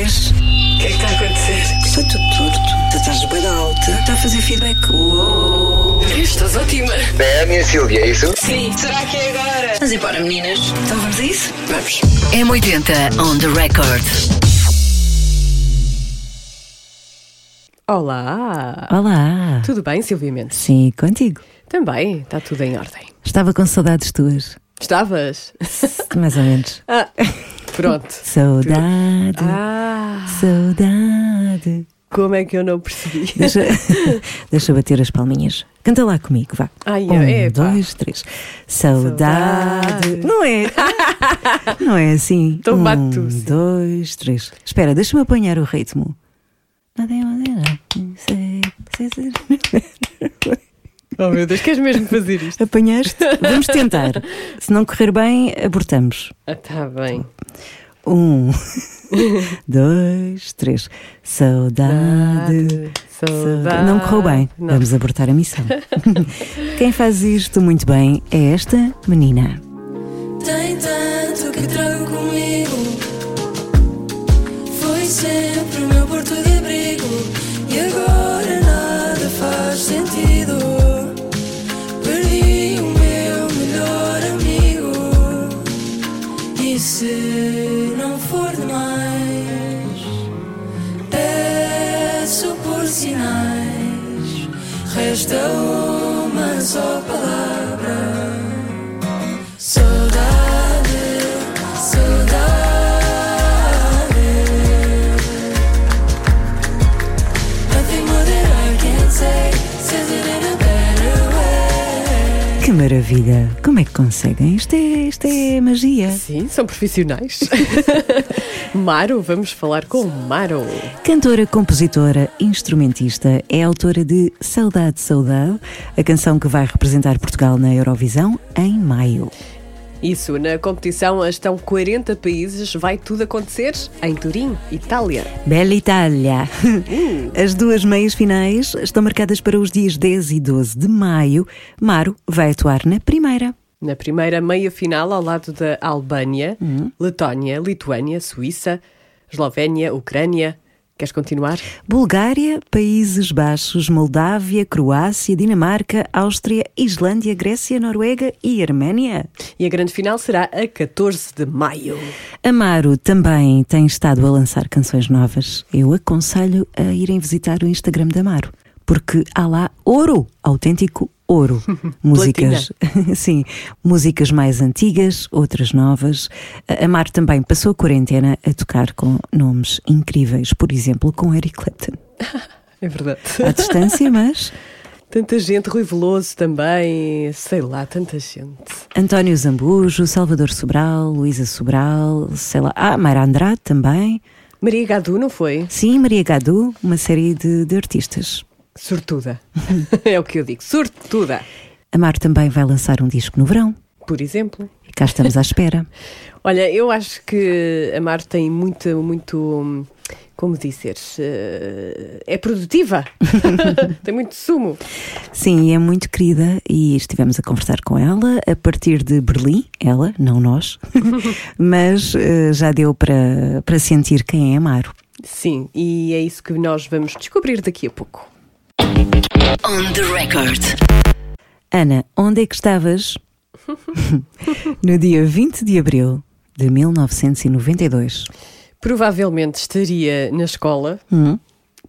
vês? O que é que está a acontecer? Estou tudo torto. Tu estás bem alta. Está a fazer feedback. Uou. Estás ótima. É a minha Silvia, é isso? Sim. Será que é agora? Vamos embora, meninas. Então vamos a isso? Vamos. M80 on the record. Olá! Olá! Tudo bem, Silvia Mendes? Sim, contigo. Também, está tudo em ordem. Estava com saudades tuas. Estavas? Mais ou menos. Ah, pronto. Saudade, Ah, saudade. como é que eu não percebi? Deixa, deixa bater as palminhas. Canta lá comigo, vá. Ai, um, é, dois, três. Saudade. Saudade. Não é? Não é assim. Então um, bate tu, sim. dois, três. Espera, deixa-me apanhar o ritmo. Nada é sei, sei. Oh meu Deus, queres mesmo fazer isto? Apanhaste? Vamos tentar. Se não correr bem, abortamos. Ah, tá bem. Um, dois, três. Saudade. Saudade. Não correu bem. Não. Vamos abortar a missão. Quem faz isto muito bem é esta menina. Tem tanto que trago comigo. Foi sempre só palavra. Saudade, saudade. Nothing more that I can say says it in a better way. Que maravilha! Como é que conseguem? Isto é, isto é magia. Sim, são profissionais. Maro, vamos falar com Maro. Cantora, compositora, instrumentista, é autora de Saudade, Saudade, a canção que vai representar Portugal na Eurovisão em maio. Isso, na competição estão 40 países, vai tudo acontecer em Turim, Itália. Bela Itália! As duas meias finais estão marcadas para os dias 10 e 12 de maio. Maro vai atuar na primeira. Na primeira meia final, ao lado da Albânia, Letónia, Lituânia, Suíça, Eslovénia, Ucrânia. Queres continuar? Bulgária, Países Baixos, Moldávia, Croácia, Dinamarca, Áustria, Islândia, Grécia, Noruega e Arménia. E a grande final será a 14 de maio. Amaro também tem estado a lançar canções novas. Eu aconselho a irem visitar o Instagram da Amaro, porque há lá ouro, autêntico ouro. músicas, sim, músicas mais antigas, outras novas. A Amaro também passou a quarentena a tocar com nomes incríveis, por exemplo, com Eric Clapton. É verdade. À distância, mas Tanta gente, Rui Veloso também, sei lá, tanta gente. António Zambujo, Salvador Sobral, Luísa Sobral, sei lá, ah, Mayra Andrade também. Maria Gadu, não foi? Sim, Maria Gadu, uma série de, de artistas. Sortuda. é o que eu digo, sortuda. Amar também vai lançar um disco no verão. Por exemplo. E cá estamos à espera. Olha, eu acho que a Mar tem muito, muito, como dizer, eh, é produtiva. tem muito sumo. Sim, é muito querida e estivemos a conversar com ela a partir de Berlim, ela, não nós, mas eh, já deu para, para sentir quem é Amaro. Sim, e é isso que nós vamos descobrir daqui a pouco. On the record. Ana, onde é que estavas no dia 20 de abril de 1992? Provavelmente estaria na escola, Hum?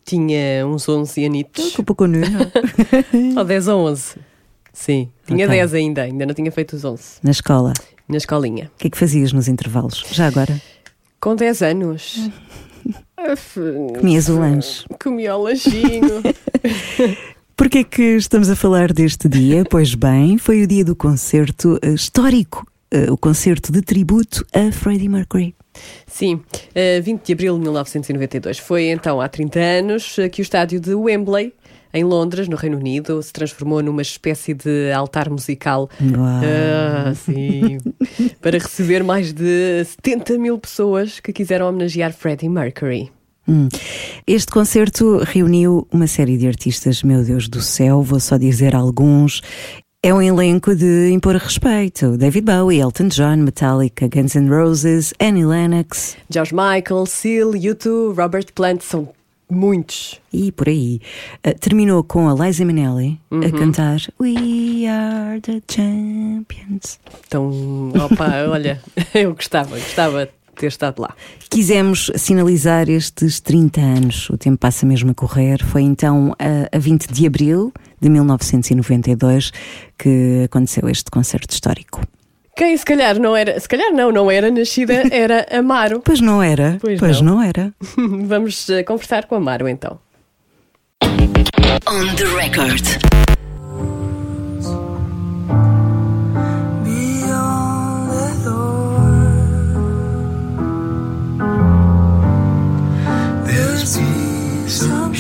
tinha uns 11 anitos, Um pouco nua. ou 10 ou 11. Sim, tinha Ok. 10 ainda, ainda não tinha feito os 11, Na escola. na escolinha. O que é que fazias nos intervalos? Já agora? Com 10 anos. Comias o lanche. Comia o lanchinho. Porquê é que estamos a falar deste dia? Pois bem, foi o dia do concerto eh, histórico, eh, o concerto de tributo a Freddie Mercury. Sim, eh, 20 de abril de 1992. Foi então há 30 anos eh, que o estádio de Wembley, em Londres, no Reino Unido, se transformou numa espécie de altar musical. Ah, sim. para receber mais de 70 mil pessoas que quiseram homenagear Freddie Mercury. Hum. Este concerto reuniu uma série de artistas, meu Deus do céu, vou só dizer alguns. É um elenco de impor respeito. David Bowie, Elton John, Metallica, Guns N' Roses, Annie Lennox George Michael, Seal, U2, Robert Plant, são muitos. e por aí. Uh, terminou com a Liza Minnelli a cantar We Are the Champions. Então, opa, olha, eu gostava, gostava ter estado lá. Quisemos sinalizar estes 30 anos. O tempo passa mesmo a correr. Foi então a, a 20 de abril de 1992 que aconteceu este concerto histórico. Quem se calhar não era, se calhar não, não era nascida, era Amaro. Pois não era. Pois não. era. Vamos eh, conversar com Amaro então. On the record. Christmas.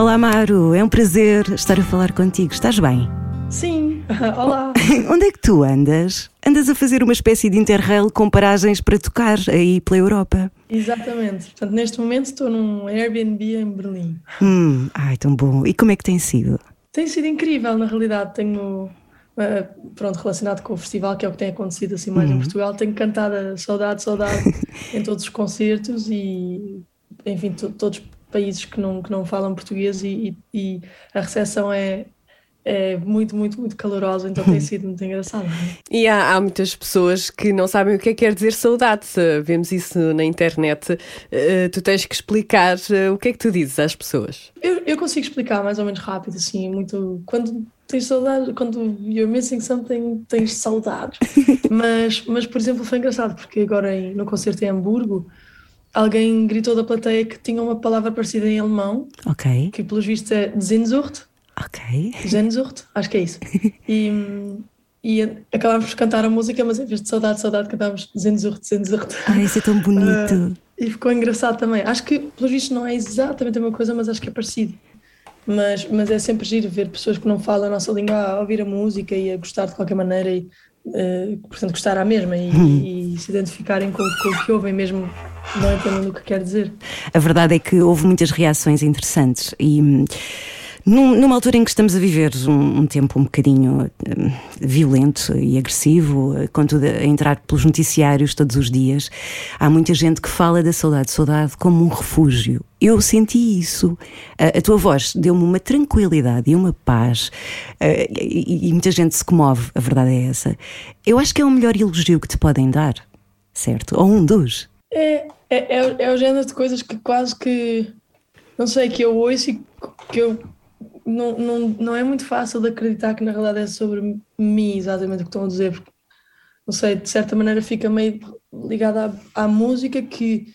Olá, Maru. É um prazer estar a falar contigo. Estás bem? Sim, olá. Onde é que tu andas? Andas a fazer uma espécie de interrail com paragens para tocar aí pela Europa. Exatamente. Portanto, neste momento estou num Airbnb em Berlim. Hum, ai, tão bom. E como é que tem sido? Tem sido incrível, na realidade. Tenho, eh, pronto, relacionado com o festival, que é o que tem acontecido assim mais em Portugal, tenho cantado a saudade, saudade em todos os concertos e, enfim, to- todos os países que não, que não falam português e, e- e a recepção é, é muito, muito, muito calorosa, então tem sido muito engraçado. E há, há muitas pessoas que não sabem o que é que quer dizer saudade. Vemos isso na internet. Eh, tu tens que explicar eh, o que é que tu dizes às pessoas. Eu, eu consigo explicar mais ou menos rápido, assim, muito. Quando tens saudade, quando you're missing something, tens saudade. mas, mas, por exemplo, foi engraçado, porque agora em- no concerto em Hamburgo, alguém gritou da plateia que tinha uma palavra parecida em alemão, Ok, que pelos vistos é Sehnsucht. ok. Sehnsucht, acho que é isso. E, e acabámos por cantar a música, mas em vez de saudade, saudade, cantámos Sehnsucht, Sehnsucht. Ai, isso é tão bonito. E ficou engraçado também. Acho que, pelos vistos, não é exatamente a mesma coisa, mas acho que é parecido. Mas, mas é sempre giro ver pessoas que não falam a nossa língua a ouvir a música e a gostar de qualquer maneira e, eh, portanto, gostar à mesma e, e se identificarem com, com o que ouvem mesmo, não entendendo o que quer dizer. A verdade é que houve muitas reações interessantes e hum, num- numa altura em que estamos a viver um, um tempo um bocadinho hum, violento e agressivo, eh, com tudo a entrar pelos noticiários todos os dias, há muita gente que fala da saudade, saudade como um refúgio. Eu senti isso. A, a tua voz deu-me uma tranquilidade e uma paz. eh, e, e muita gente se comove, a verdade é essa. Eu acho que é o melhor elogio que te podem dar, certo? Ou um dos. É, é, é, é o género de coisas que quase que, não sei, que eu ouço e que eu não, não, não é muito fácil de acreditar que na realidade é sobre mim exatamente o que estão a dizer, porque, não sei, de certa maneira fica meio ligada à, à música que,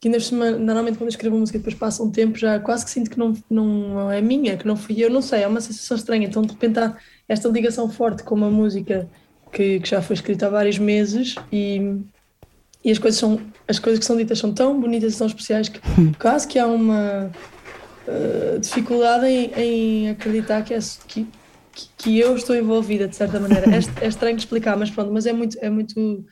que ainda normalmente quando eu escrevo música depois passa um tempo já quase que sinto que não, não é minha, que não fui eu, não sei, é uma sensação estranha, então de repente há esta ligação forte com uma música que, que já foi escrita há vários meses e e as coisas são as coisas que são ditas são tão bonitas e tão especiais que quase que há uma eh, dificuldade em, em acreditar que, é, que, que- eu estou envolvida de certa maneira é, é estranho de explicar mas pronto mas é muito é muito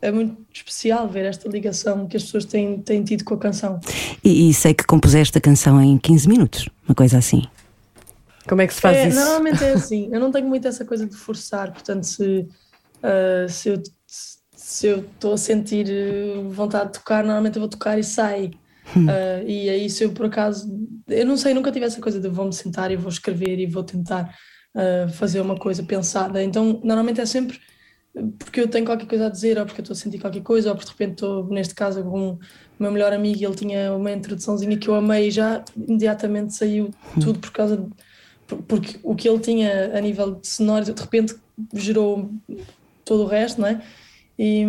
é muito especial ver esta ligação que as pessoas têm, têm tido com a canção E, e sei que compuseste a canção em 15 minutos, uma coisa assim. Como é que se faz É, isso? Normalmente é assim. Eu não tenho muito essa coisa de forçar, portanto, se, ah, se eu se eu estou a sentir eh, vontade de tocar, normalmente eu vou tocar e sai. Ah, e aí, se eu por acaso, eu não sei, nunca tive essa coisa de vou-me sentar e vou escrever e vou tentar ah, fazer uma coisa pensada. Então, normalmente é sempre porque eu tenho qualquer coisa a dizer, ou porque eu estou a sentir qualquer coisa, ou porque de repente estou, neste caso, com o meu melhor amigo e ele tinha uma introduçãozinha que eu amei e já imediatamente saiu tudo por causa de, por- porque o que ele tinha a nível de sonoro de repente gerou todo o resto, não é? E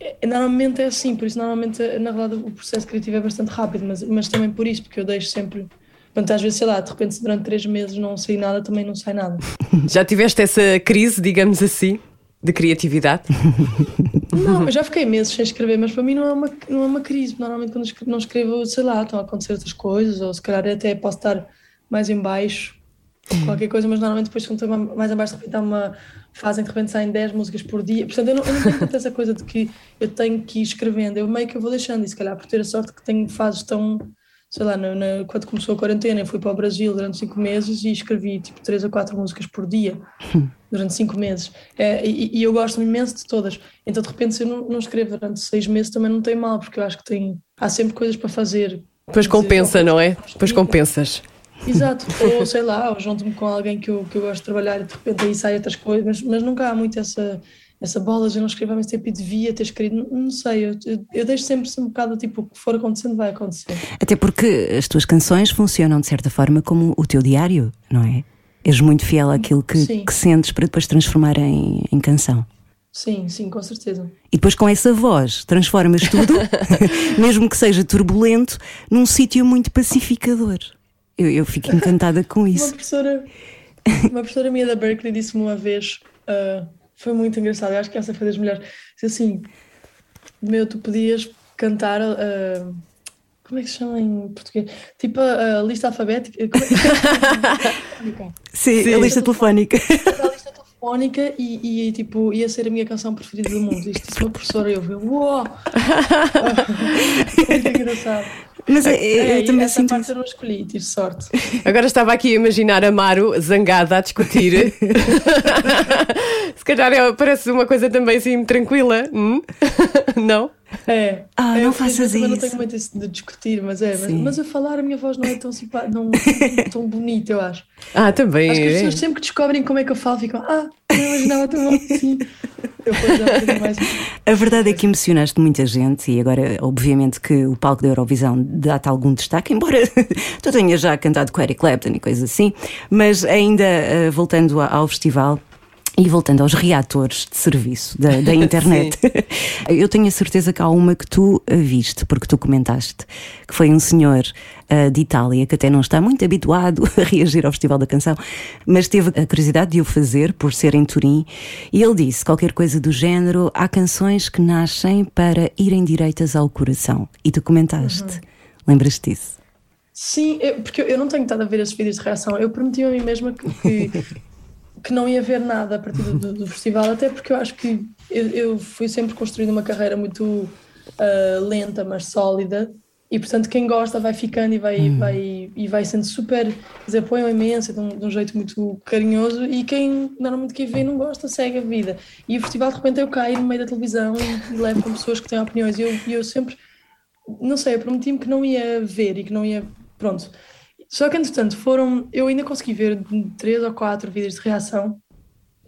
é- normalmente é assim, por isso normalmente na verdade o processo criativo é bastante rápido, mas, mas também por isso, porque eu deixo sempre. Portanto, às vezes, sei lá, de repente, se durante três meses não sai nada, também não sai nada. Já tiveste essa crise, digamos assim? De criatividade? Não, eu já fiquei meses sem escrever, mas para mim não é uma, não é uma crise. Normalmente quando escrevo, não escrevo, sei lá, estão a acontecer outras coisas, ou se calhar até posso estar mais em baixo, qualquer coisa, mas normalmente depois quando estou mais em baixo, de repente há uma fase em que de repente saem 10 músicas por dia. Portanto, eu não, eu não tenho tanto essa coisa de que eu tenho que ir escrevendo, eu meio que eu vou deixando, e se calhar por ter a sorte que tenho fases tão sei lá, na, na, quando começou a quarentena, eu fui para o Brasil durante cinco meses e escrevi tipo três ou quatro músicas por dia durante cinco meses. É, e, e, eu gosto imenso de todas. Então, de repente, se eu não, não, escrevo durante seis meses, também não tem mal, porque eu acho que tem, há sempre coisas para fazer. Depois compensa, não é? Depois compensas. Exato, ou sei lá, ou junto-me com alguém que eu, que eu gosto de trabalhar e de repente aí saem outras coisas, mas, mas nunca há muito essa, essa bola já não escrevo há muito tempo e devia ter escrito, não, não sei, eu, eu, eu deixo sempre um bocado tipo, o que for acontecendo vai acontecer. Até porque as tuas canções funcionam de certa forma como o teu diário, não é? És muito fiel àquilo que, que sentes para depois transformar em, em canção. Sim, sim, com certeza. E depois com essa voz transformas tudo, mesmo que seja turbulento, num sítio muito pacificador. Eu, eu fico encantada com isso. Uma professora, uma professora minha da Berkeley disse-me uma vez. Uh, foi muito engraçado. Eu acho que essa foi das melhores. Assim, meu, tu podias cantar. Uh, como é que se chama em português? Tipo a, a lista alfabética. É Sim, Sim, a lista telefónica. A lista telefónica e, e, tipo, ia ser a minha canção preferida do mundo. Isto disse uma professora e eu vi, uau! muito engraçado. Mas é, é, eu também essa sinto parte isso. eu não escolhi, tive sorte. Agora estava aqui a imaginar a Maro zangada a discutir. Se calhar é, parece uma coisa também assim tranquila. Hum? Não? É. Ah, é, não faças isso. Eu não tenho muito isso de discutir, mas é. Mas, mas, a falar a minha voz não é tão simpática, não tão bonita, eu acho. Ah, também. Acho que as é. pessoas sempre que descobrem como é que eu falo ficam, ah, não imaginava tão bom assim. Eu já mais. A verdade é que emocionaste muita gente e agora, obviamente, que o palco da Eurovisão dá-te algum destaque, embora tu tenhas já cantado com Eric Clapton e coisas assim, mas ainda uh, voltando ao festival. E voltando aos reatores de serviço da, da internet, eu tenho a certeza que há uma que tu viste, porque tu comentaste, que foi um senhor uh, de Itália que até não está muito habituado a reagir ao Festival da Canção, mas teve a curiosidade de o fazer por ser em Turim, e ele disse qualquer coisa do género: há canções que nascem para irem direitas ao coração. E tu comentaste. Uhum. Lembras-te disso? Sim, eu, porque eu não tenho estado a ver esses vídeos de reação. Eu prometi a mim mesma que, que que não ia ver nada a partir do, do festival, até porque eu acho que eu, eu fui sempre construindo uma carreira muito uh, lenta, mas sólida, e portanto quem gosta vai ficando e vai, hum. vai, e vai sendo super, dizer, apoiam imenso, de um, de um, jeito muito carinhoso, e quem normalmente quem vê não gosta, segue a vida. E o festival de repente eu caio no meio da televisão e, e levo com pessoas que têm opiniões, e eu, eu sempre, não sei, eu prometi-me que não ia ver e que não ia, pronto só que, entretanto, foram. Eu ainda consegui ver três ou quatro vídeos de reação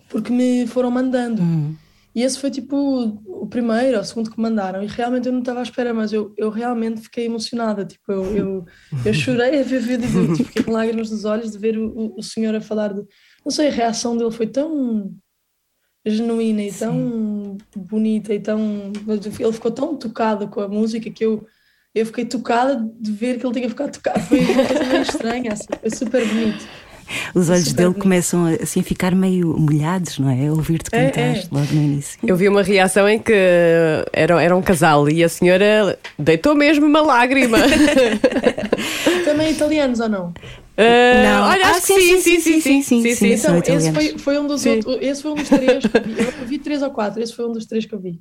porque me foram mandando. Uhum. E esse foi tipo o primeiro ou o segundo que mandaram. E realmente eu não estava à espera, mas eu, eu realmente fiquei emocionada. Tipo, eu, eu, eu chorei a ver vídeo, tipo, fiquei com lágrimas nos olhos de ver o, o senhor a falar de. Não sei, a reação dele foi tão genuína e Sim. tão bonita e tão. Ele ficou tão tocado com a música que eu eu fiquei tocada de ver que ele tinha ficado tocado. Foi uma coisa meio estranha, assim, foi super bonito. Os olhos dele bonito. começam assim a ficar meio molhados, não é? A ouvir-te cantar é, é. logo no início. Eu vi uma reação em que era, era um casal e a senhora deitou mesmo uma lágrima. Também italianos ou não? Uh, não. Olha, acho ah, sim, que sim, sim, sim, sim, sim, sim, sim, Então, esse foi, foi, um dos outros, esse foi um dos três que eu vi. Eu vi três ou quatro, esse foi um dos três que eu vi.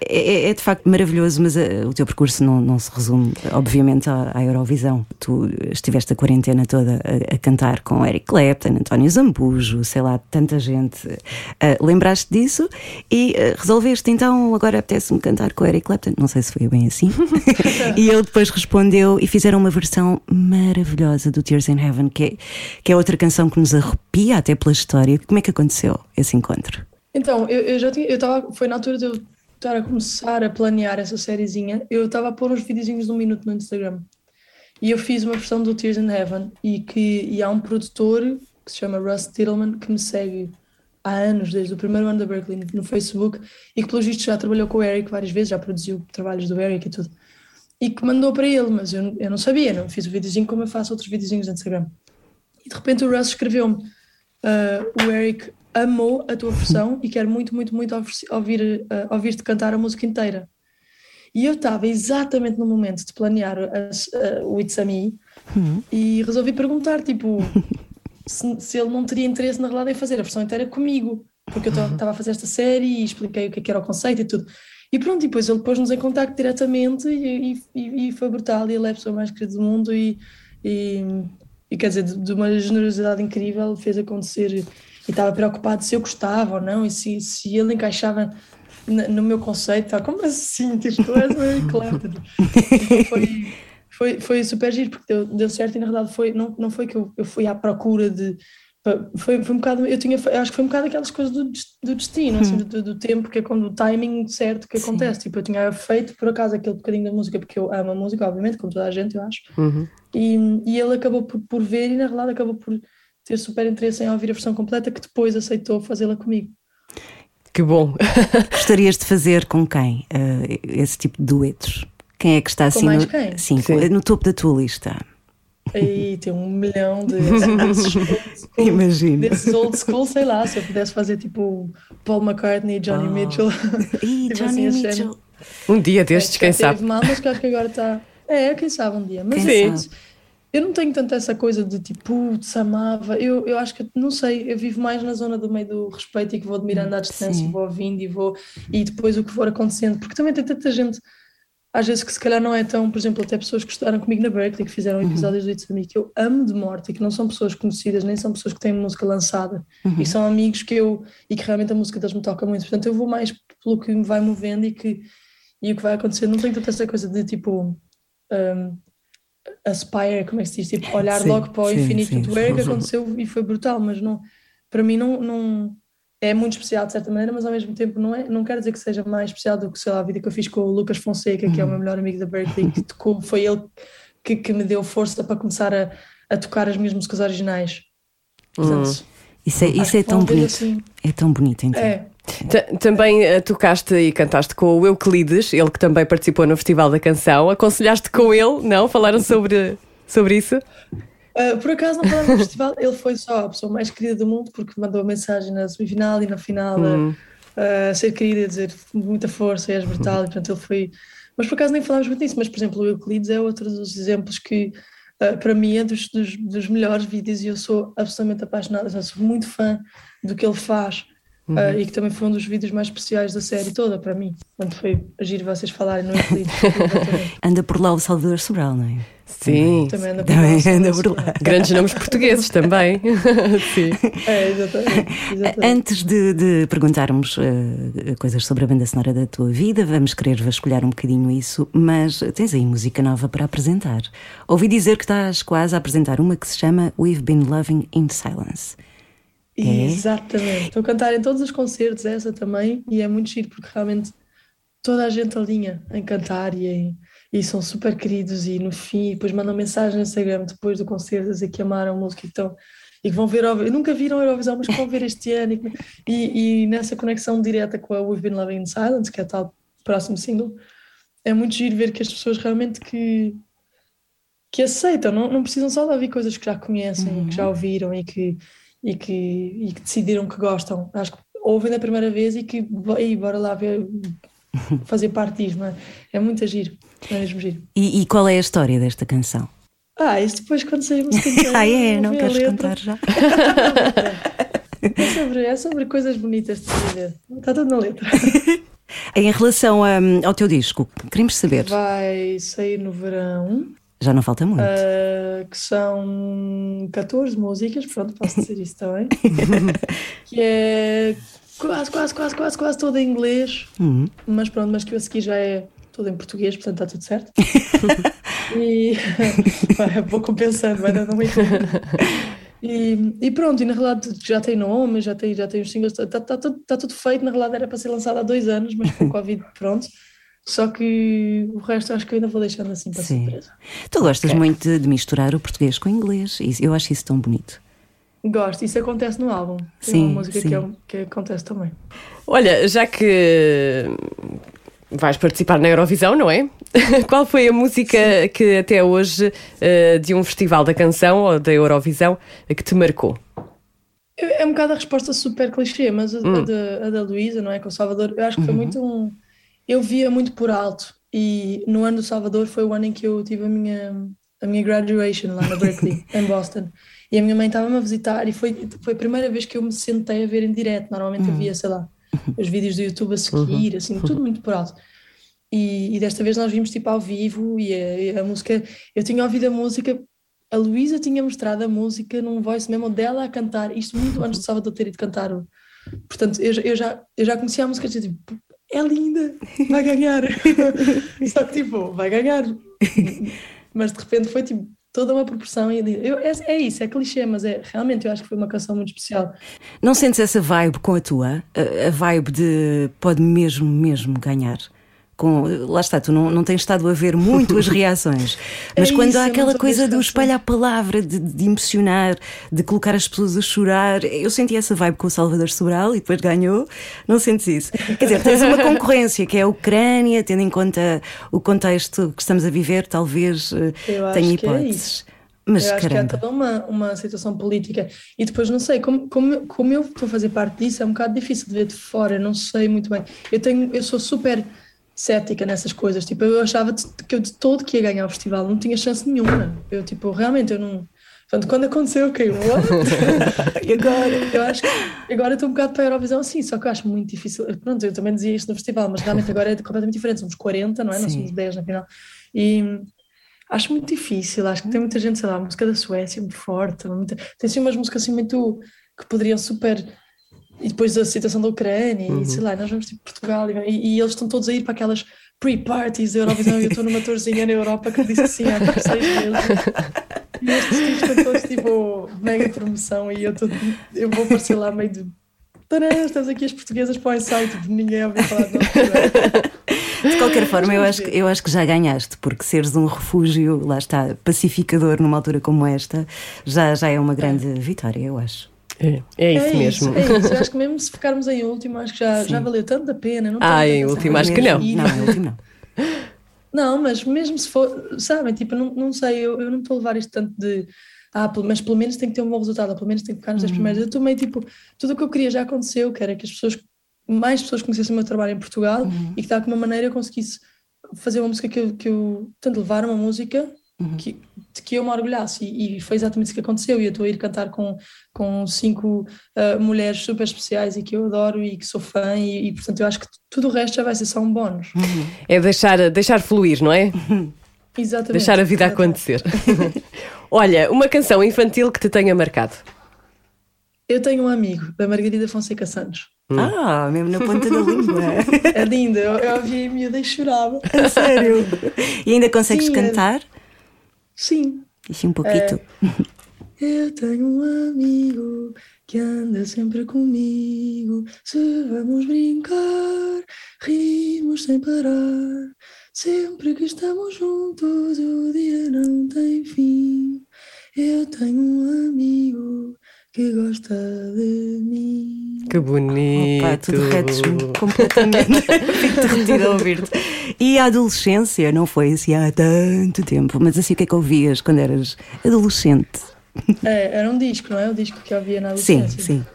É, é de facto maravilhoso, mas uh, o teu percurso não, não se resume, obviamente, à, à, Eurovisão. Tu estiveste a quarentena toda a, a, cantar com Eric Clapton, António Zambujo, sei lá, tanta gente. Uh, lembraste disso e resolveste, então, agora apetece-me cantar com Eric Clapton. Não sei se foi bem assim. e ele depois respondeu e fizeram uma versão maravilhosa do Tears in Heaven Heaven, que é, que é outra canção que nos arrepia até pela história. Como é que aconteceu esse encontro? Então, eu, eu já tinha, eu estava, foi na altura de eu estar a começar a planear essa sériezinha, eu estava a pôr uns videozinhos de um minuto no Instagram. E eu fiz uma versão do Tears in Heaven e que e há um produtor que se chama Russ Tillman que me segue há anos, desde o primeiro ano da Berkeley no Facebook e que pelos vistos já trabalhou com o Eric várias vezes, já produziu trabalhos do Eric e tudo e que mandou para ele, mas eu, eu não sabia, não fiz o videozinho como eu faço outros videozinhos no Instagram. E de repente o Russ escreveu-me: uh, o Eric amou a tua versão e quer muito, muito, muito ouvir- eh, ouvir-te cantar a música inteira. E eu estava exatamente no momento de planear as- eh, o It's a Me e resolvi perguntar, tipo, se, se ele não teria interesse na realidade em fazer a versão inteira comigo, porque eu estava a fazer esta série e expliquei o que, é que era o conceito e tudo. E pronto, e depois ele pôs-nos em contacto diretamente e, e- e- foi brutal. E ele é a pessoa mais querida do mundo e, e, e quer dizer, de, de uma generosidade incrível, fez acontecer e estava preocupado se eu gostava ou não e se, se ele encaixava no meu conceito. Tá? Como assim? Tipo, tu és meio. Então foi, foi, foi super giro porque deu, deu certo e na verdade foi, não, não foi que eu, eu fui à procura de. Foi, foi um bocado, eu tinha, acho que foi um bocado aquelas coisas do, do destino, assim, do, do tempo, que é quando o timing certo que acontece. Tipo, eu tinha feito por acaso aquele bocadinho da música, porque eu amo a música, obviamente, como toda a gente, eu acho. E, e ele acabou por, por ver e na realidade acabou por ter super interesse em ouvir a versão completa, que depois aceitou fazê-la comigo. Que bom. Gostarias de fazer com quem eh, esse tipo de duetos? Quem é que está assim mais no, quem? Sim, Sim. no topo da tua lista? Aí tem um milhão de desses old school, Imagino. desses old school, sei lá, se eu pudesse fazer tipo Paul McCartney, Johnny Mitchell. Ih, Tipo Johnny assim, Mitchell. Um dia destes, quem Já teve sabe? mal, mas que acho que agora está. É, quem sabe um dia. Mas Quem eu- sabe? eu não tenho tanto essa coisa de tipo, putz, amava. Eu, eu acho que, não sei, eu vivo mais na zona do meio do respeito e que vou admirando à distância, Sim. e vou ouvindo e vou. E depois o que for acontecendo. Porque também tem tanta gente, às vezes que se calhar não é tão. Por exemplo, até pessoas que estudaram comigo na Berkeley, que fizeram episódios do It's a Me, que eu amo de morte e que não são pessoas conhecidas, nem são pessoas que têm música lançada. E são amigos que eu. e que realmente a música deles me toca muito. Portanto, eu vou mais pelo que me vai movendo e que. E o que vai acontecer, não tenho tanta essa coisa de tipo. um, aspire, como é que se diz? Tipo, olhar Sim, logo para o sim, infinito. sim. O que aconteceu e foi brutal, mas não, para mim não, não é muito especial de certa maneira, mas ao mesmo tempo não, é, não quero dizer que seja mais especial do que sei lá, a vida que eu fiz com o Lucas Fonseca, que é o Uhum. meu melhor amigo da Berkeley, que tocou, foi ele que, que me deu força para começar a, a tocar as minhas músicas originais. Portanto, Isso é, isso é tão bonito. assim. É tão bonito, então. É, Ta- Também eh, tocaste e cantaste com o Euclides, ele que também participou no Festival da Canção. Aconselhaste com ele, não? Falaram sobre, sobre isso? Uh, por acaso, não falamos no festival, ele foi só a pessoa mais querida do mundo porque mandou mensagem na semifinal e na final a, a ser querida, a dizer muita força, és brutal, e portanto ele foi. Mas por acaso nem falámos muito disso, mas por exemplo, o Euclides é outro dos exemplos que uh, para mim é dos, dos, dos melhores vídeos e eu sou absolutamente apaixonada, sou muito fã do que ele faz. Uh, e que também foi um dos vídeos mais especiais da série toda para mim. Quando foi agir vocês falarem no Euclides. Anda por lá o Salvador Sobral, não é? Sim. também anda por Também lá, anda por lá. Grandes nomes portugueses também. Sim. É, exatamente. exatamente. Antes de, de perguntarmos eh, coisas sobre a banda sonora da tua vida, vamos querer vasculhar um bocadinho isso, mas tens aí música nova para apresentar. Ouvi dizer que estás quase a apresentar uma que se chama We've Been Loving in Silence. É? Exatamente. Estou a cantar em todos os concertos, essa também, e é muito giro porque realmente toda a gente alinha em cantar e, em- e são super queridos e no fim depois mandam mensagem no Instagram depois do concerto a dizer que amaram a música e, que estão- e que vão ver, nunca viram a Eurovisão, mas que vão ver este ano e, e, e nessa conexão direta com a We've Been Loving in Silence, que é a tal próximo single, é muito giro ver que as pessoas realmente que que aceitam, não, não precisam só de ouvir coisas que já conhecem, que já ouviram e que, e, que, e que decidiram que gostam. Acho que ouvem da primeira vez e que aí, bora lá ver, fazer parte disso, não é? É muito giro, é mesmo giro. E, e qual é a história desta canção? Ah, isso depois quando música inteira, ah, é? Não queres cantar já? É sobre, é sobre coisas bonitas de se viver. Está tudo na letra. Em relação a- ao teu disco, queremos saber, Vai sair no verão, já não falta muito. ah, que são 14 músicas, pronto, posso dizer isso também. que é quase, quase, quase, quase, quase toda em inglês, Hum. mas pronto, mas que a seguir já é toda em português, portanto está tudo certo. e vou compensando, vai dando uma e, e pronto, e na realidade já tem nome, já tem, já tem os singles, está tá, tudo, tá tudo feito, na realidade era para ser lançado há dois anos, mas com o Covid pronto. Só que o resto acho que eu ainda vou deixando assim para Sim. surpresa. Tu gostas muito de, misturar o português com o inglês, e eu acho isso tão bonito. Gosto, isso acontece no álbum. Tem Sim, uma música sim. que, é- que acontece também. Olha, já que vais participar na Eurovisão, não é? Qual foi a música que até hoje, eh, de um festival da canção ou da Eurovisão, que te marcou? É é um bocado a resposta super clichê, mas a, a da, a da Luísa, não é? Com o Salvador, eu acho que foi muito um. Eu via muito por alto. E no ano do Salvador foi o ano em que eu tive a minha, a minha graduation lá na Berkeley, em Boston. E a minha mãe estava-me a visitar e foi, foi a primeira vez que eu me sentei a ver em direto. Normalmente eu via, sei lá, os vídeos do YouTube a seguir, assim, tudo muito por alto. E, e desta vez nós vimos tipo ao vivo e a, e a música. Eu tinha ouvido a música, a Luísa tinha mostrado a música num voice memo dela a cantar, isto muito antes de Salvador ter ido cantar. Portanto, eu, já- eu, já, eu já conhecia a música tipo, é linda, vai ganhar. Só que tipo, vai ganhar. Mas de repente foi tipo toda uma proporção. E eu, é, é isso, é clichê, mas é realmente eu acho que foi uma canção muito especial. Não sentes essa vibe com a tua? A, a vibe de pode mesmo, mesmo ganhar? Com, lá está, tu não, não tens estado a ver muito as reações, mas É quando isso, há aquela coisa do espalhar a palavra, de, de emocionar, de colocar as pessoas a chorar, eu senti essa vibe com o Salvador Sobral e depois ganhou. Não sentes isso? Quer dizer, tens uma concorrência que é a Ucrânia, tendo em conta o contexto que estamos a viver, talvez eh, Eu tenha é hipóteses. isso. mas eu acho caramba. que há toda uma, uma situação política. E depois, não sei, como, como, eu- como eu estou a fazer parte disso, é um bocado difícil de ver de fora, não sei muito bem. Eu, tenho, eu sou super cética nessas coisas. Tipo, eu achava que eu de todo que ia ganhar o festival, não tinha chance nenhuma. Eu, tipo, realmente, eu não. Portanto, quando aconteceu, eu fiquei, what? e agora? Eu acho que agora estou um bocado para a Eurovisão assim, só que eu acho muito difícil. Pronto, eu também dizia isto no festival, mas realmente agora é completamente diferente. Somos 40, não é? Nós Sim. somos 10 na final. E acho muito difícil. Acho que tem muita gente, sei lá, a música da Suécia muito forte. Muita... Tem assim umas músicas assim muito. que poderiam super. E depois a situação da Ucrânia, e sei lá, nós vamos tipo Portugal, e, e eles estão todos a ir para aquelas pre-parties da Eurovisão, e eu estou numa torzinha na Europa que disse que sim há tipo seis meses. E estes tipos estão todos tipo mega promoção, e eu, tô, eu vou aparecer lá meio de. Tadã, estamos aqui as portuguesas para o ensaio, tipo, ninguém ouviu falar de nós. De qualquer forma, eu acho, que, eu acho que já ganhaste, porque seres um refúgio, lá está, pacificador numa altura como esta, já, já é uma grande vitória, eu acho. É, é isso é mesmo. Isso, é isso. Eu acho que mesmo se ficarmos em último, acho que já, já valeu tanto a pena. Não Ah, em último, acho que não. Não, é último não. Não, mas mesmo se for, sabem, tipo, não, não sei, eu, eu não estou a levar isto tanto de. Ah, mas pelo menos tem que ter um bom resultado, pelo menos tem que ficar nos 10 primeiros. Eu estou meio tipo, tudo o que eu queria já aconteceu, que era que as pessoas, mais pessoas conhecessem o meu trabalho em Portugal e que de alguma maneira eu conseguisse fazer uma música que eu, que eu tanto levar uma música que, de que eu me orgulhasse. E, e foi exatamente isso que aconteceu. E eu estou a ir cantar com, com cinco ah, mulheres super especiais e que eu adoro e que sou fã, e, e, portanto eu acho que tudo o resto já vai ser só um bónus. É deixar, deixar fluir, não é? Exatamente. Deixar a vida exatamente. acontecer. Olha, uma canção infantil que te tenha marcado. Eu tenho um amigo, da Margarida Fonseca Santos. Ah, mesmo na ponta da língua. É linda, eu, eu ouvi a miúda e chorava. A sério. E ainda consegues Sim, é- cantar? Sim. Deixa um pouquinho. Eu tenho um amigo que anda sempre comigo. Se vamos brincar, rimos sem parar. Sempre que estamos juntos, o dia não tem fim. Eu tenho um amigo que gosta de mim. Que bonito. Opa, tu derretes-me completamente. Fico derretida a ouvir-te. E a adolescência não foi assim há tanto tempo, mas assim o que é que ouvias quando eras adolescente? É, era um disco, não é? O disco que eu ouvia na Sim, adolescência. sim.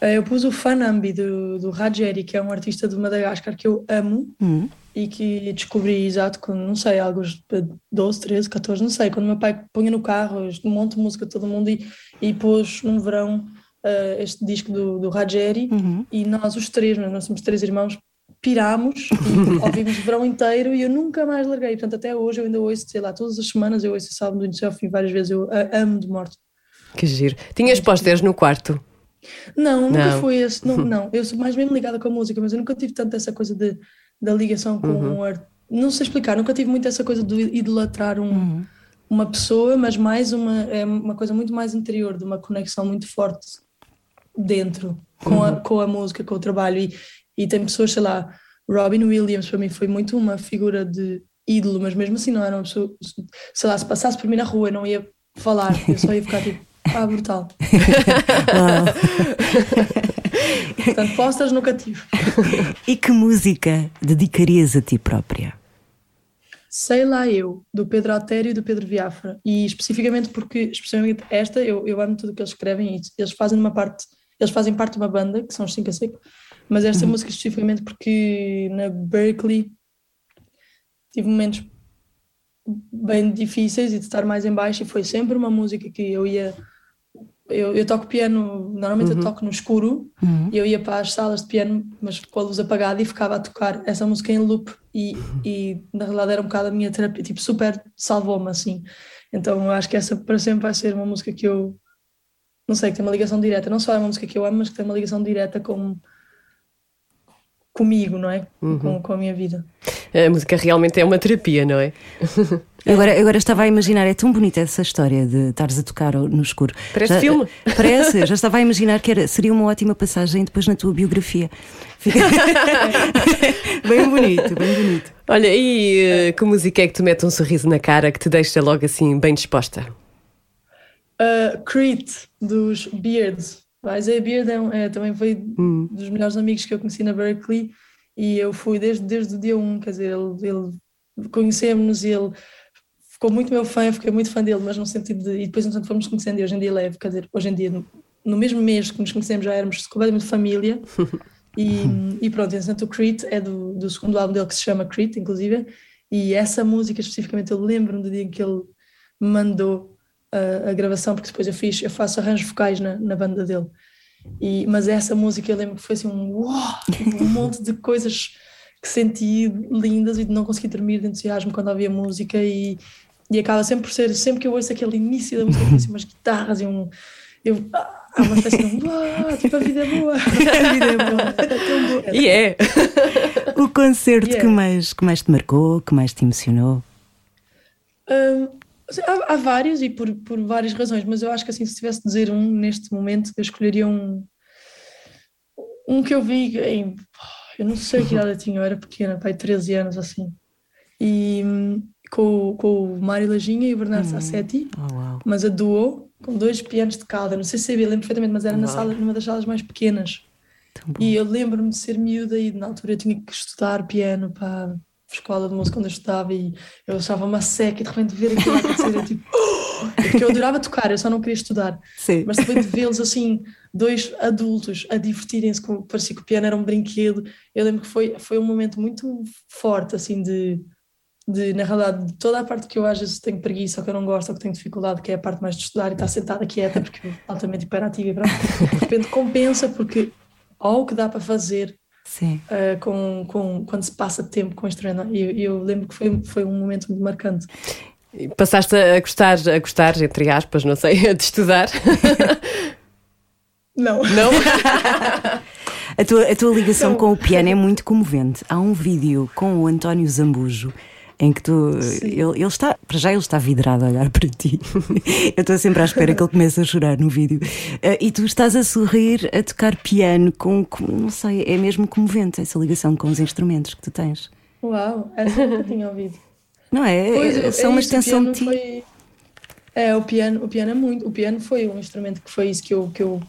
Eh, Eu pus o Fanambi do, do Rajeri, que é um artista de Madagascar que eu amo Hum. E que descobri exato com, não sei, alguns de 12, 13, 14, não sei, quando meu pai punha no carro um monte de música todo mundo e, e pôs num verão eh, este disco do, do Rajeri Uhum. e nós os três, nós somos três irmãos, pirámos e ouvimos o verão inteiro e eu nunca mais larguei, portanto até hoje eu ainda ouço, sei lá, todas as semanas eu ouço esse álbum do início fim várias vezes, eu amo de morte. Que giro. Tinhas pósteres no quarto? Não, nunca Não. foi esse. Não, não, eu sou mais mesmo ligada com a música, mas eu nunca tive tanto essa coisa de, da ligação com Uhum. o art... Não sei explicar, nunca tive muito essa coisa de idolatrar um, Uhum. uma pessoa, mas mais uma, é uma coisa muito mais interior, de uma conexão muito forte dentro com, Uhum. a, com a música, com o trabalho. E, e tem pessoas, sei lá, Robin Williams para mim foi muito uma figura de ídolo, mas mesmo assim não era uma pessoa, sei lá, se passasse por mim na rua eu não ia falar, eu só ia ficar tipo, ah, brutal. Portanto, postas nunca tive. E que música dedicarias a ti própria? Sei Lá Eu, do Pedro Altério e do Pedro Viafra. E especificamente porque, especificamente esta, eu, eu amo tudo o que eles escrevem e eles fazem uma parte, eles fazem parte de uma banda, que são os 5 a seco, mas esta música especificamente porque na Berkeley tive momentos bem difíceis e de estar mais em baixo e foi sempre uma música que eu ia eu, eu toco piano, normalmente eu toco no escuro e eu ia para as salas de piano, mas com a luz apagada e ficava a tocar essa música em loop e, e na realidade era um bocado a minha terapia, tipo, super salvou-me assim. Então eu acho que essa para sempre vai ser uma música que eu não sei, que tem uma ligação direta, não só é uma música que eu amo, mas que tem uma ligação direta com comigo, não é? Com, com a minha vida. A música realmente é uma terapia, não é? Agora, agora estava a imaginar, é tão bonita essa história de estares a tocar no escuro. Parece Já- filme. Parece, já estava a imaginar que era, seria uma ótima passagem depois na tua biografia. Fica- bem bonito, bem bonito. Olha, e eh, que música é que te mete um sorriso na cara que te deixa logo assim bem disposta? Uh, Creed, dos Beards. O Isaiah Beard é, um- é- também foi dos melhores amigos que eu conheci na Berkeley e eu fui desde, desde o dia 1, quer dizer, ele, ele conhecemos-nos e ele ficou muito meu fã, eu fiquei muito fã dele, mas no sentido de. E depois, no fomos conhecendo e hoje em dia leve, quer dizer, hoje em dia, no, no mesmo mês que nos conhecemos, já éramos completamente família. E, e pronto, entretanto, o Creed é do, do segundo álbum dele que se chama Creed, inclusive, e essa música especificamente eu lembro-me do dia em que ele mandou a, a gravação, porque depois eu fiz, eu faço arranjos vocais na, na banda dele. E, mas essa música eu lembro que foi assim um uau, tipo, um monte de coisas que senti lindas e de não conseguir dormir de entusiasmo quando ouvia música e, e acaba sempre por ser, sempre que eu ouço aquele início da música, assim umas guitarras e um. Eu, ah, há uma espécie de um, tipo a vida é boa, a vida é boa, é tão boa. E é! O concerto Yeah. que, mais, que mais te marcou, que mais te emocionou? Assim, há, há vários e por, por várias razões, mas eu acho que assim, se tivesse de dizer um neste momento, eu escolheria um, um que eu vi em. Eu não sei que idade eu tinha, eu era pequena, pai, 13 anos assim. E hum, com, o- com o Mário Lajinha e o Bernardo Sassetti, Oh, uau. mas a duo, com dois pianos de cauda. Não sei se sabia, lembro perfeitamente, mas era na sala, numa das salas mais pequenas. E eu lembro-me de ser miúda e na altura eu tinha que estudar piano para escola de música onde eu estudava e eu achava uma seca e de repente ver aquilo acontecer, eu tipo, porque eu adorava tocar, eu só não queria estudar. Sim. Mas depois de vê-los assim, dois adultos a divertirem-se, com parecia que o piano era um brinquedo, eu lembro que foi, foi um momento muito forte, assim, de, de, na realidade, de toda a parte que eu às vezes tenho preguiça ou que eu não gosto ou que tenho dificuldade, que é a parte mais de estudar e estar sentada quieta, porque altamente hiperativa e pronto, de repente compensa porque ao que dá para fazer Sim. uh, com, com, quando se passa tempo com o instrumento. E eu, eu lembro que foi, foi um momento muito marcante. E Passaste a gostar, a gostar, entre aspas, não sei, de estudar. Não. Não? A tua, a tua ligação com o piano é muito comovente. Há um vídeo com o António Zambujo em que tu. Ele, ele está. Para já ele está vidrado a olhar para ti. Eu estou sempre à espera que ele comece a chorar no vídeo. Eh, e tu estás a sorrir, a tocar piano com, com- Não sei, é mesmo comovente essa ligação com os instrumentos que tu tens. Uau, essa eu nunca tinha ouvido. Não é? Pois, É- é São uma isso, o extensão de ti. foi- É, o piano, o piano é muito. O piano foi um instrumento que foi isso que eu, que eu,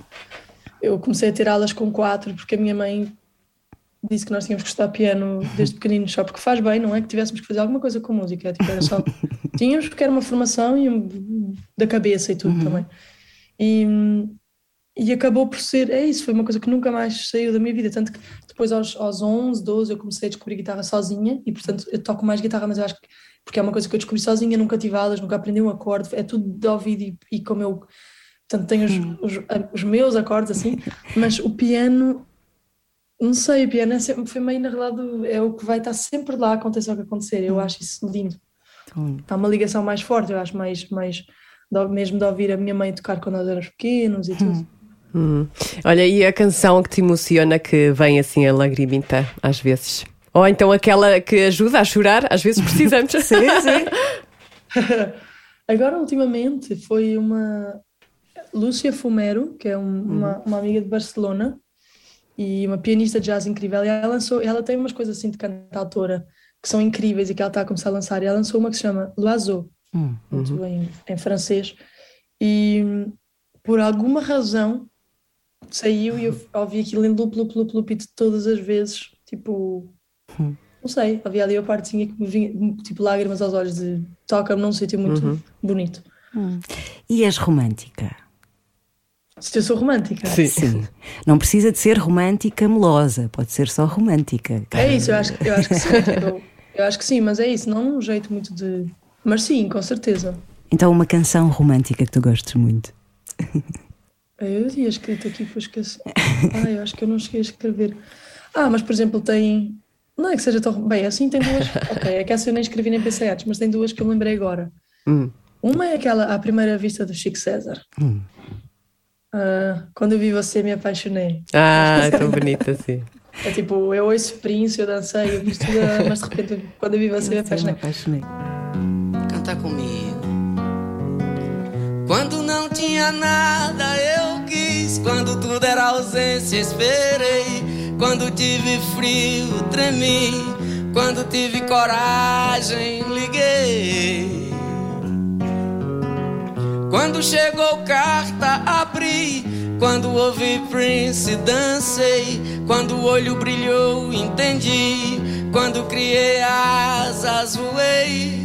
eu comecei a ter aulas com quatro, porque a minha mãe disse que nós tínhamos que estudar piano desde pequeninos, só porque faz bem, não é? Que tivéssemos que fazer alguma coisa com música. Tipo, era só. Tínhamos porque era uma formação e um- da cabeça e tudo também. E, e acabou por ser. É isso, foi uma coisa que nunca mais saiu da minha vida. Tanto que depois, aos, aos 11, 12, eu comecei a descobrir guitarra sozinha e, portanto, eu toco mais guitarra, mas eu acho que porque é uma coisa que eu descobri sozinha, nunca tive aulas, nunca aprendi um acorde, é tudo de ouvido e, e como eu portanto, tenho os, os, os meus acordes assim, mas o piano, não sei, piano é sempre, foi meio na realidade é o que vai estar sempre lá, aconteça o que acontecer, eu acho isso lindo. Hum. Há uma ligação mais forte, eu acho mais, mais mesmo de ouvir a minha mãe tocar quando nós éramos pequenos e tudo. Hum. Olha, e a canção que te emociona, que vem assim a lagrimita, às vezes? Ou então aquela que ajuda a chorar, às vezes precisamos. Sim, sim. Agora, ultimamente, foi uma Lúcia Fumero, que é um- uma, uma amiga de Barcelona e uma pianista de jazz incrível. E ela lançou, ela tem umas coisas assim de cantautora que são incríveis e que ela está a começar a lançar. E ela lançou uma que se chama L'Oiseau, Hum, muito em, em francês. E hum, por alguma razão saiu e eu ouvi aquilo em loop, loop, loop, loop, e de todas as vezes, tipo, não sei, havia ali a partezinha que me vinha, tipo lágrimas aos olhos, de toca-me num sítio muito bonito. E és romântica? Se eu sou romântica. Sim. Não precisa de ser romântica melosa, pode ser só romântica. É isso, eu acho, eu acho que sim. Eu, eu acho que sim, mas é isso, não um jeito muito de. Mas sim, com certeza. Então, uma canção romântica que tu gostes muito. Eu tinha escrito aqui, foi esqueci. Ah, eu acho que eu não cheguei a escrever. Ah, mas por exemplo, tem. Não é que seja tão. Bem, assim tem duas. Ok, é que essa eu nem escrevi nem pensei antes, mas tem duas que eu me lembrei agora. Hum. Uma é aquela, à primeira vista do Chico César. Ah, quando vi você, me apaixonei. Ah, é tão bonita assim. É tipo, eu ouço Prince, eu dancei, eu fiz tudo, mas de repente, quando eu vi você, me Eu me apaixonei. apaixonei. Canta comigo. Quando não tinha nada, eu quis. Quando tudo era ausência, esperei. Quando tive frio, tremi. Quando tive coragem, liguei. Quando chegou carta, abri. Quando ouvi Prince, dancei. Quando o olho brilhou, entendi. Quando criei asas, voei.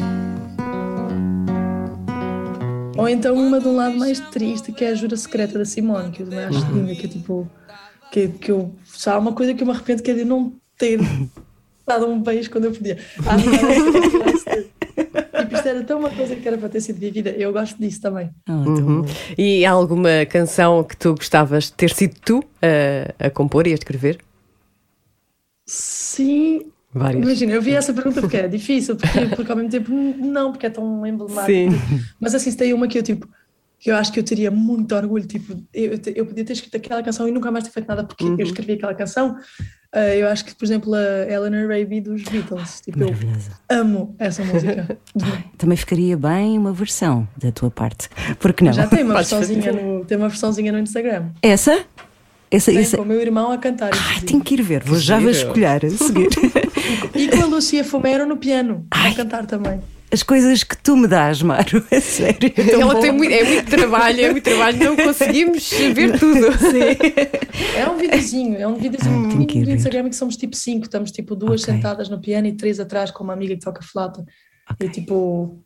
Ou então uma de um lado mais triste, que é a Jura Secreta da Simone, que eu também acho linda, que é tipo. Que, que eu. Só há uma coisa que eu me arrependo que é de não ter dado um beijo quando eu podia. Ah, não, tipo, isto era tão uma coisa que era para ter sido vivida. Eu gosto disso também. Ah, bom. E há alguma canção que tu gostavas de ter sido tu a, a compor e a escrever? Sim. Várias. Imagina, eu vi essa pergunta porque é difícil, porque, porque ao mesmo tempo não, porque é tão emblemático. Sim. Mas assim, se tem uma que eu tipo, que eu acho que eu teria muito orgulho, tipo, eu, eu podia ter escrito aquela canção e nunca mais ter feito nada porque Uhum. eu escrevi aquela canção. Ah, eu acho que, por exemplo, a Eleanor Rigby dos Beatles, tipo, eu amo essa música. Também ficaria bem uma versão da tua parte. Porque não? Já tem uma Podes versãozinha no, tem uma versãozinha no Instagram. Essa? Essa, Tem essa... com o meu irmão a cantar. Ai, inclusive. tenho que ir ver, vou já giro. vasculhar a seguir. E com a Lucia Fomero no piano, a cantar também. As coisas que tu me dás, Maro, é sério. é Ela bom. tem muito, é muito trabalho, é muito trabalho, não conseguimos ver tudo. É um videozinho, é um videozinho Ah, no ver. Instagram que somos tipo cinco, estamos tipo duas Ok. sentadas no piano e três atrás com uma amiga que toca flauta. Ok. E tipo,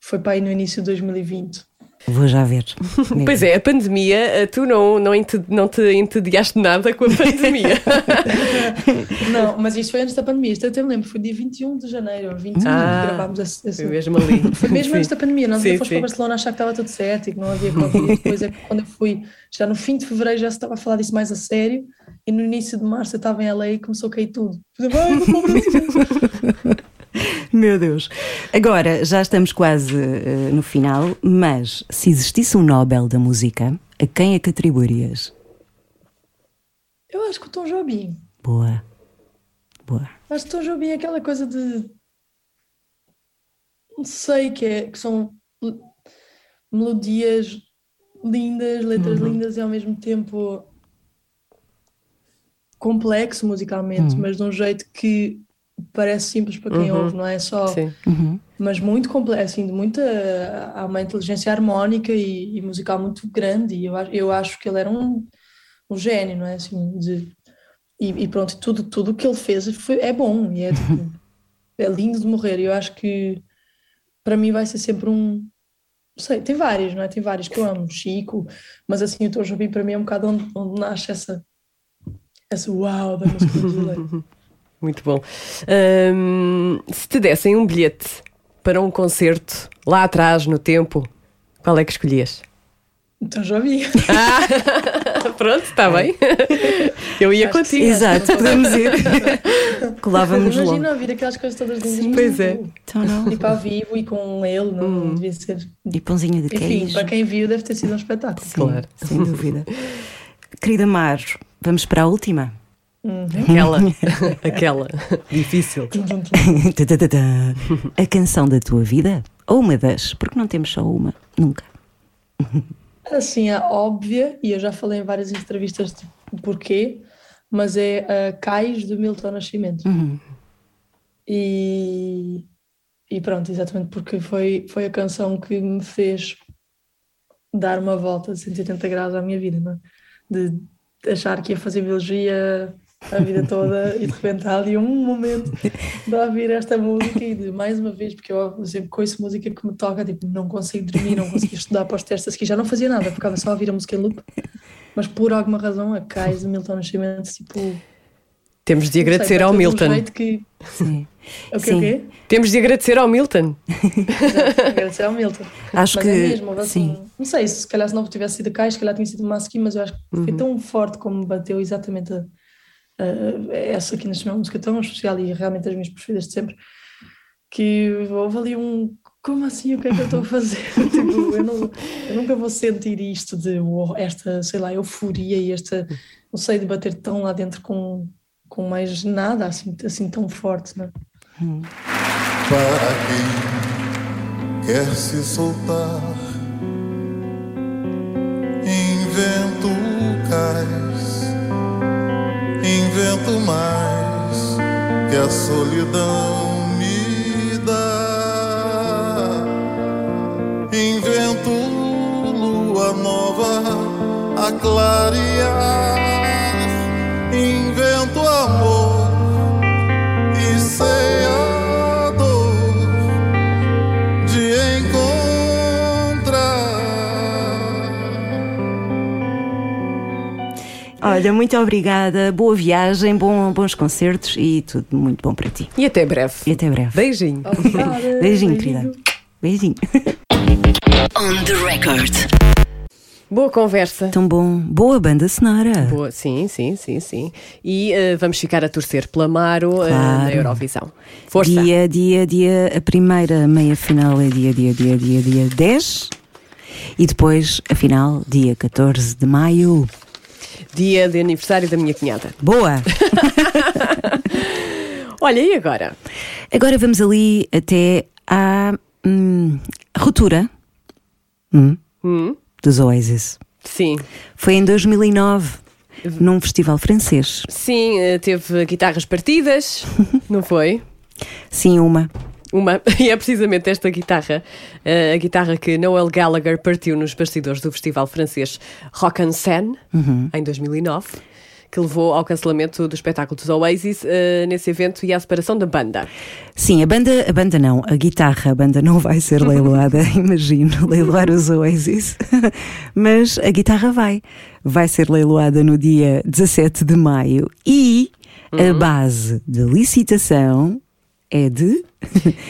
foi para aí no início de 2020. Vou já ver. Pois é, a pandemia, eh, tu não, não, ente- não te entediaste nada com a pandemia. Não, mas isto foi antes da pandemia, isto eu até me lembro, foi dia 21 de janeiro, 25 Ah, que gravámos esse, esse- Foi mesmo ali. Foi mesmo antes da pandemia, nós Sim, fomos sim. para Barcelona achar que estava tudo certo e que não havia Covid. Depois é que quando eu fui, já no fim de fevereiro já se estava a falar disso mais a sério e no início de março eu estava em LA e começou a cair tudo. Eu falei, "Ai, vou para o Brasil." Meu Deus. Agora, já estamos quase eh, no final, mas se existisse um Nobel da música, a quem é que atribuirias? Eu acho que o Tom Jobim. Boa. Boa. Acho que Tom Jobim é aquela coisa de. Não sei, que, é, que são melodias lindas, letras lindas e ao mesmo tempo complexo musicalmente, mas de um jeito que parece simples para quem Uhum. ouve, não é só. Sim. Uhum. Mas muito complexo, assim, de muita. Há uma inteligência harmónica e, e musical muito grande, e eu, acho- eu acho que ele era um, um gênio, não é? Assim, de, e, e pronto, tudo tudo o que ele fez foi, é bom e é, tipo, é lindo de morrer. E eu acho que para mim vai ser sempre um. Não sei, tem vários, não é? Tem vários que eu amo, Chico, mas assim, o Tom Jobim para mim é um bocado onde, onde nasce essa. Essa uau da música brasileira. Muito bom. Se te dessem um bilhete para um concerto lá atrás no tempo, qual é que escolhias? Então já vi. Pronto, está bem. Eu ia Acho que contigo. sim. Exato, podemos ir. Colávamos logo. Imagina ouvir aquelas coisas todas lindas. Sim, pois é. tipo, Então não. Tipo ao vivo e com ele, não Hum. devia ser. E pãozinho de Enfim, queijo. para quem viu, deve ter sido um espetáculo. Sim, Claro. Sem dúvida. Querida Mar, vamos para a última. Aquela, aquela. Difícil. A canção da tua vida? Ou uma das? Porque não temos só uma. Nunca. Assim, a óbvia, e eu já falei em várias entrevistas de porquê, mas é a Cais do Milton Nascimento. Uhum. E, e pronto, exatamente porque foi, foi a canção que me fez dar uma volta de 180 graus à minha vida, não é? De achar que ia fazer biologia a vida toda e de repente há ali um momento de ouvir esta música e de mais uma vez, porque eu sempre conheço música que me toca, tipo, não consigo dormir, não consigo estudar para os testes aqui, já não fazia nada, ficava só a ouvir a música em loop, mas por alguma razão a Kais de Milton Nascimento, tipo. Temos de não sei, agradecer ao um Milton. jeito que- Sim. O quê, Sim. o quê? Temos de agradecer ao Milton. Exato, agradecer ao Milton. Acho mas que. é mesmo, assim, sim. não sei, se calhar se não tivesse sido Kais, se calhar tinha sido Masky, mas eu acho que Uhum. foi tão forte como bateu exatamente a, a- essa aqui nesta uma música tão especial e realmente as minhas preferidas de sempre, que houve ali um como assim, o que é que eu estou a fazer? tipo, eu, não, eu nunca vou sentir isto de uau, esta, sei lá, euforia e esta, não sei, de bater tão lá dentro com, com mais nada assim, assim tão forte, não é? para quem quer se soltar. Que a solidão me dá. Invento lua nova a clarear. Olha, muito obrigada, boa viagem, bom, bons concertos e tudo muito bom para ti. E até breve. E até breve. Beijinho. Obrigada, Beijinho, beijinho. querida. Beijinho. On the record. Boa conversa. Tão bom. Boa banda sonora. Boa, sim, sim, sim, sim. E eh, vamos ficar a torcer pela Maro eh, na Claro. Eurovisão. Força! Dia, dia, dia. A primeira meia final é dia, dia, dia, dia, dia 10. E depois a final, dia 14 de maio. Dia de aniversário da minha cunhada. Boa! Olha, e agora? Agora vamos ali até à hum, ruptura hum, Hum? dos Oasis. Sim. Foi em 2009, num festival francês. Sim, eh, teve guitarras partidas, não foi? Sim, uma. Uma, e é precisamente esta guitarra, eh, a guitarra que Noel Gallagher partiu nos bastidores do festival francês Rock en Seine, em 2009, que levou ao cancelamento do espetáculo dos Oasis eh, nesse evento e à separação da banda. Sim, a banda, a banda não, a guitarra, a banda não vai ser leiloada, imagino, leiloar os Oasis, mas a guitarra vai, vai ser leiloada no dia 17 de maio e a base de licitação é de,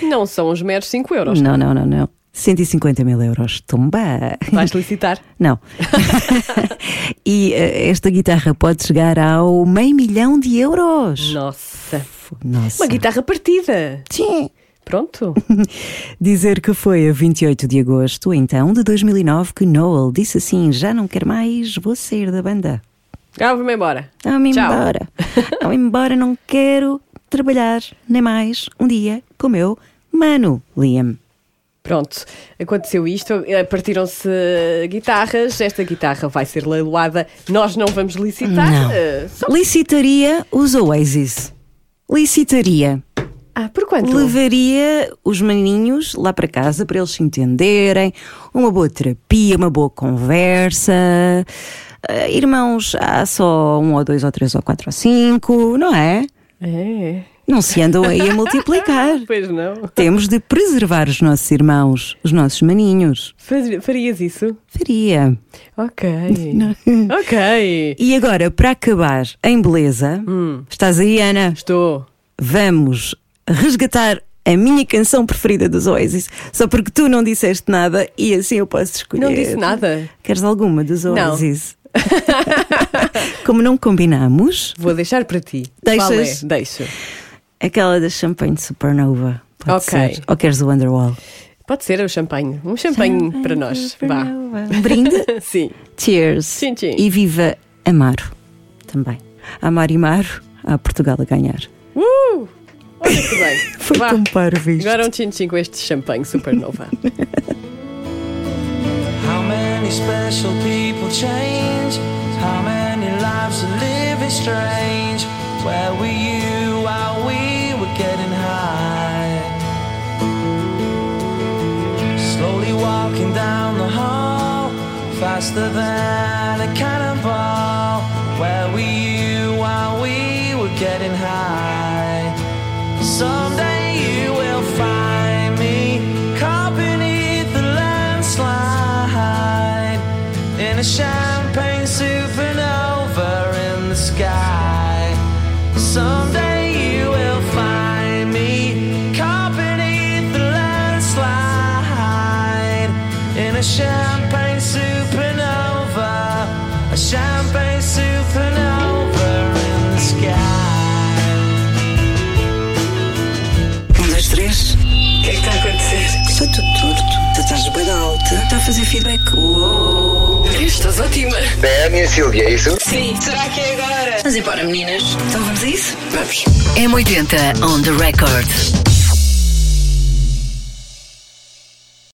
Não são os meros 5 euros. não, não, não, não, 150 mil euros, tumba! Vais licitar? Não. e eh, esta guitarra pode chegar ao meio milhão de euros. Nossa. Nossa. Uma guitarra partida. Sim. Pronto. Dizer que foi a 28 de agosto, então, de 2009, que Noel disse assim: Já não quero mais, vou sair da banda. Ah, vou-me embora. Vamos Tchau. embora. Vamos embora, não quero trabalhar nem mais um dia com o meu mano, Liam. Pronto, aconteceu isto, eh, partiram-se guitarras, esta guitarra vai ser leiloada, nós não vamos licitar. Não. eh, só- Licitaria os Oasis. Licitaria. Ah, por quanto? Levaria os maninhos lá para casa para eles se entenderem, uma boa terapia, uma boa conversa. Ah, irmãos, há só um ou dois ou três ou quatro ou cinco, não é? É, Não se andam aí a multiplicar. pois não. Temos de preservar os nossos irmãos, os nossos maninhos. Farias isso? Faria. Ok. ok. E agora, para acabar em beleza, estás aí, Ana? Estou. Vamos resgatar a minha canção preferida dos Oasis, só porque tu não disseste nada e assim eu posso escolher. Não disse nada. Queres alguma dos Não. Como não combinamos, Vou deixar para ti. Deixas? É? Deixo. aquela da Champanhe Supernova. Pode Ok. ser. Ou queres o Wonderwall? Pode ser o champanhe. Um champanhe para nós. Vá. Um brinde? Sim. Cheers. Tchim, tchim. E viva Amaro também. Amar e Maro, a Portugal a ganhar. Uh! Olha que bem. Foi Vá. tão parvo isto. Agora um tchin-tchin com este champanhe supernova. How many special people change? How many lives are living strange? Where were you while we were getting high? Slowly walking down the hall, faster than a cannonball. Where were you while we were getting high. Someday you will find me caught beneath the landslide in a champagne the sky. Someday you will find me caught beneath the landslide in a champagne supernova, a champagne supernova in the sky. Um, dois, três. O que é que está a acontecer? Está tudo torto. Tu estás bem alta. Está a fazer feedback. Uou. Estás ótima. Da minha Silvia, é isso? Sim. Será que é agora? Vamos embora, meninas. Então vamos a isso? Vamos. M80 on the record.